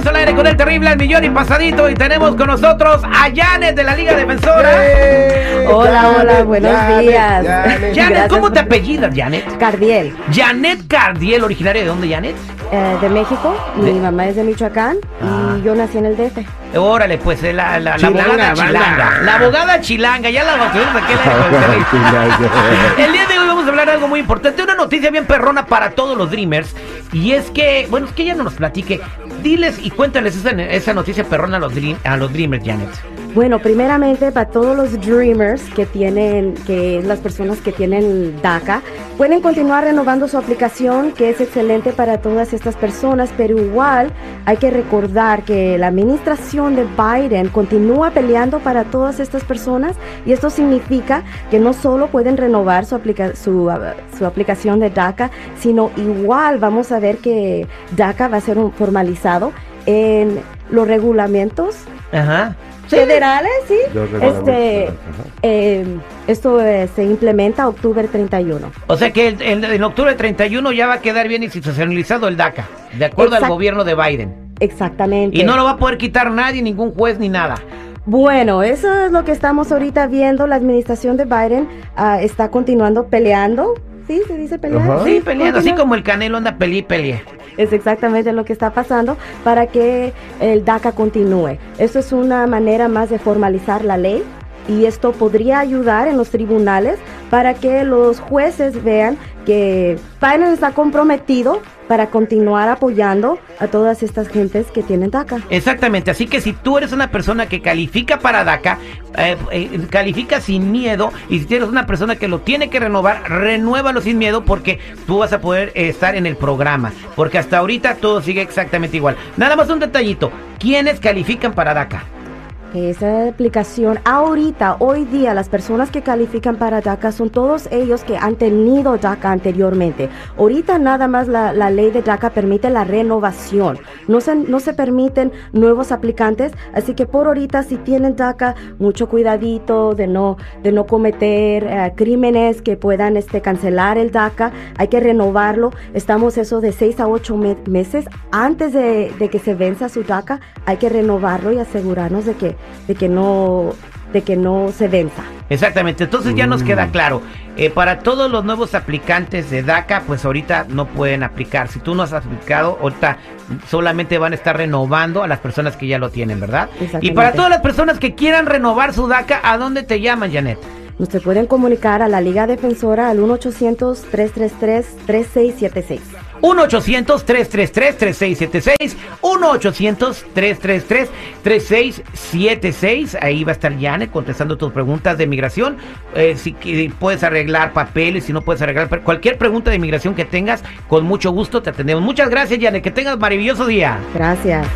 regreso al aire con el terrible al millón y pasadito y tenemos con nosotros a Janet de la Liga Defensora. Hola, hola, buenos días. Janet, ¿cómo por- te apellidas, Janet? Cardiel, Janet Cardiel, originaria de dónde, Janet? eh, de México. De- Mi mamá es de Michoacán Ah. y yo nací en el DF. Órale, pues eh, la, la, la Chilanga, abogada banda. chilanga. La abogada chilanga, ya la aquí en la El día de hoy vamos a hablar de algo muy importante, una noticia bien perrona para todos los Dreamers. Y es que, bueno, es que ella no nos platique. Diles y cuéntales esa, esa noticia perrona a los, dream- a los Dreamers, Janet. Bueno, primeramente para todos los dreamers que tienen, que las personas que tienen DACA, pueden continuar renovando su aplicación, que es excelente para todas estas personas, pero igual hay que recordar que la administración de Biden continúa peleando para todas estas personas y esto significa que no solo pueden renovar su, aplica- su, su aplicación de DACA, sino igual vamos a ver que DACA va a ser un- formalizado en los regulamentos Ajá. federales, sí. Este, eh, esto eh, se implementa octubre 31. O sea que el- el- en octubre 31 ya va a quedar bien institucionalizado el DACA, de acuerdo al Exact- gobierno de Biden. Exactamente. Y no lo va a poder quitar nadie, ningún juez ni nada. Bueno, eso es lo que estamos ahorita viendo. La administración de Biden ah, está continuando peleando. ¿Sí? ¿Se dice pelear? Ajá. Sí, peleando, así como el Canelo anda y peleé. Es exactamente lo que está pasando para que el DACA continúe. Esto es una manera más de formalizar la ley y esto podría ayudar en los tribunales para que los jueces vean que Biden está comprometido para continuar apoyando a todas estas gentes que tienen DACA. Exactamente, así que si tú eres una persona que califica para DACA, eh, eh, califica sin miedo y si tienes una persona que lo tiene que renovar, renuévalo sin miedo porque tú vas a poder estar en el programa, porque hasta ahorita todo sigue exactamente igual. Nada más un detallito, ¿quiénes califican para DACA? Esa aplicación, ahorita, hoy día, las personas que califican para DACA son todos ellos que han tenido DACA anteriormente. Ahorita nada más la, la ley de DACA permite la renovación. No se, no se permiten nuevos aplicantes, así que por ahorita si tienen DACA, mucho cuidadito de no, de no cometer eh, crímenes que puedan este, cancelar el DACA. Hay que renovarlo. Estamos eso de seis a ocho me- meses antes de, de que se venza su DACA. Hay que renovarlo y asegurarnos de que, de que no de que no se venza. Exactamente, entonces ya nos Mm. queda claro, eh, para todos los nuevos aplicantes de DACA, pues ahorita no pueden aplicar. Si tú no has aplicado, ahorita solamente van a estar renovando a las personas que ya lo tienen, ¿verdad? Y para todas las personas que quieran renovar su DACA, ¿a dónde te llaman, Janet? Nos se pueden comunicar a la Liga Defensora al 1-800-333-3676. 1-800-333-3676. 1-800-333-3676. Ahí va a estar Janet contestando tus preguntas de migración. Eh, si puedes arreglar papeles, si no puedes arreglar cualquier pregunta de migración que tengas, con mucho gusto te atendemos. Muchas gracias, Janet. Que tengas maravilloso día. Gracias.